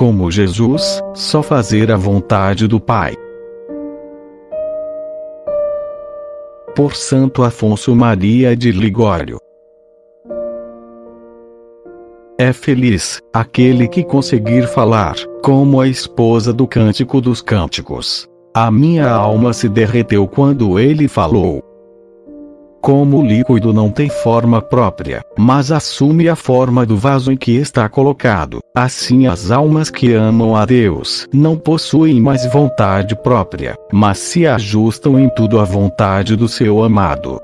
como Jesus, só fazer a vontade do Pai. Por Santo Afonso Maria de Ligório. É feliz aquele que conseguir falar, como a esposa do Cântico dos Cânticos. A minha alma se derreteu quando ele falou. Como o líquido não tem forma própria, mas assume a forma do vaso em que está colocado, assim as almas que amam a Deus não possuem mais vontade própria, mas se ajustam em tudo à vontade do seu amado.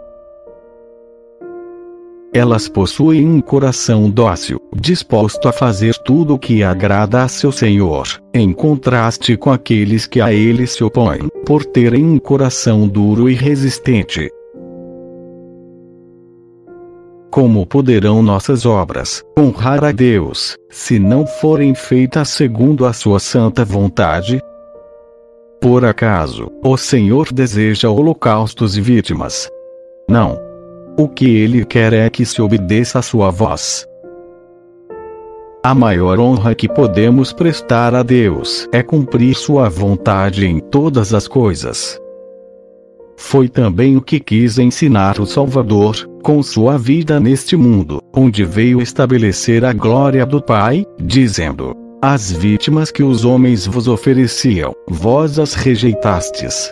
Elas possuem um coração dócil, disposto a fazer tudo o que agrada a seu Senhor, em contraste com aqueles que a ele se opõem, por terem um coração duro e resistente. Como poderão nossas obras honrar a Deus, se não forem feitas segundo a sua santa vontade? Por acaso, o Senhor deseja holocaustos e vítimas? Não. O que ele quer é que se obedeça a sua voz. A maior honra que podemos prestar a Deus é cumprir sua vontade em todas as coisas. Foi também o que quis ensinar o Salvador, com sua vida neste mundo, onde veio estabelecer a glória do Pai, dizendo: As vítimas que os homens vos ofereciam, vós as rejeitastes.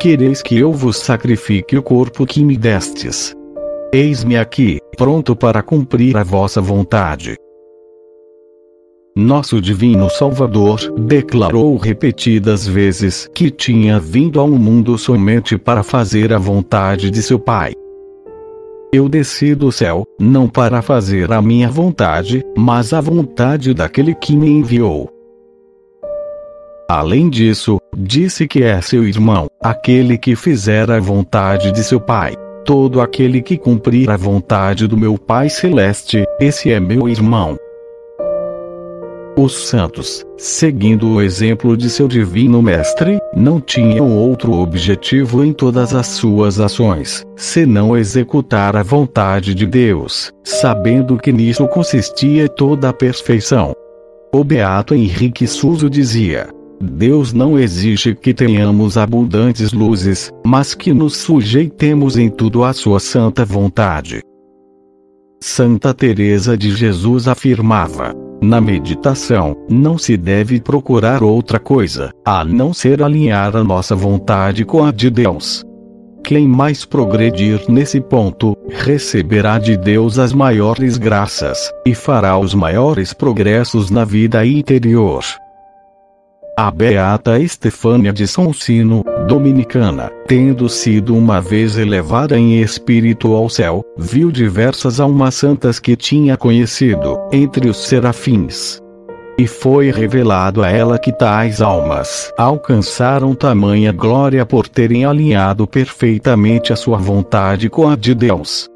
Quereis que eu vos sacrifique o corpo que me destes. Eis-me aqui, pronto para cumprir a vossa vontade. Nosso Divino Salvador declarou repetidas vezes que tinha vindo ao mundo somente para fazer a vontade de seu Pai. Eu desci do céu, não para fazer a minha vontade, mas a vontade daquele que me enviou. Além disso, disse que é seu irmão, aquele que fizer a vontade de seu Pai. Todo aquele que cumprir a vontade do meu Pai Celeste, esse é meu irmão. Os santos, seguindo o exemplo de seu divino mestre, não tinham outro objetivo em todas as suas ações, senão executar a vontade de Deus, sabendo que nisso consistia toda a perfeição. O beato Henrique Suso dizia: Deus não exige que tenhamos abundantes luzes, mas que nos sujeitemos em tudo à sua santa vontade. Santa Teresa de Jesus afirmava: na meditação, não se deve procurar outra coisa, a não ser alinhar a nossa vontade com a de Deus. Quem mais progredir nesse ponto, receberá de Deus as maiores graças, e fará os maiores progressos na vida interior. A beata Estefânia de São Sino, dominicana, tendo sido uma vez elevada em espírito ao céu, viu diversas almas santas que tinha conhecido, entre os serafins. E foi revelado a ela que tais almas alcançaram tamanha glória por terem alinhado perfeitamente a sua vontade com a de Deus.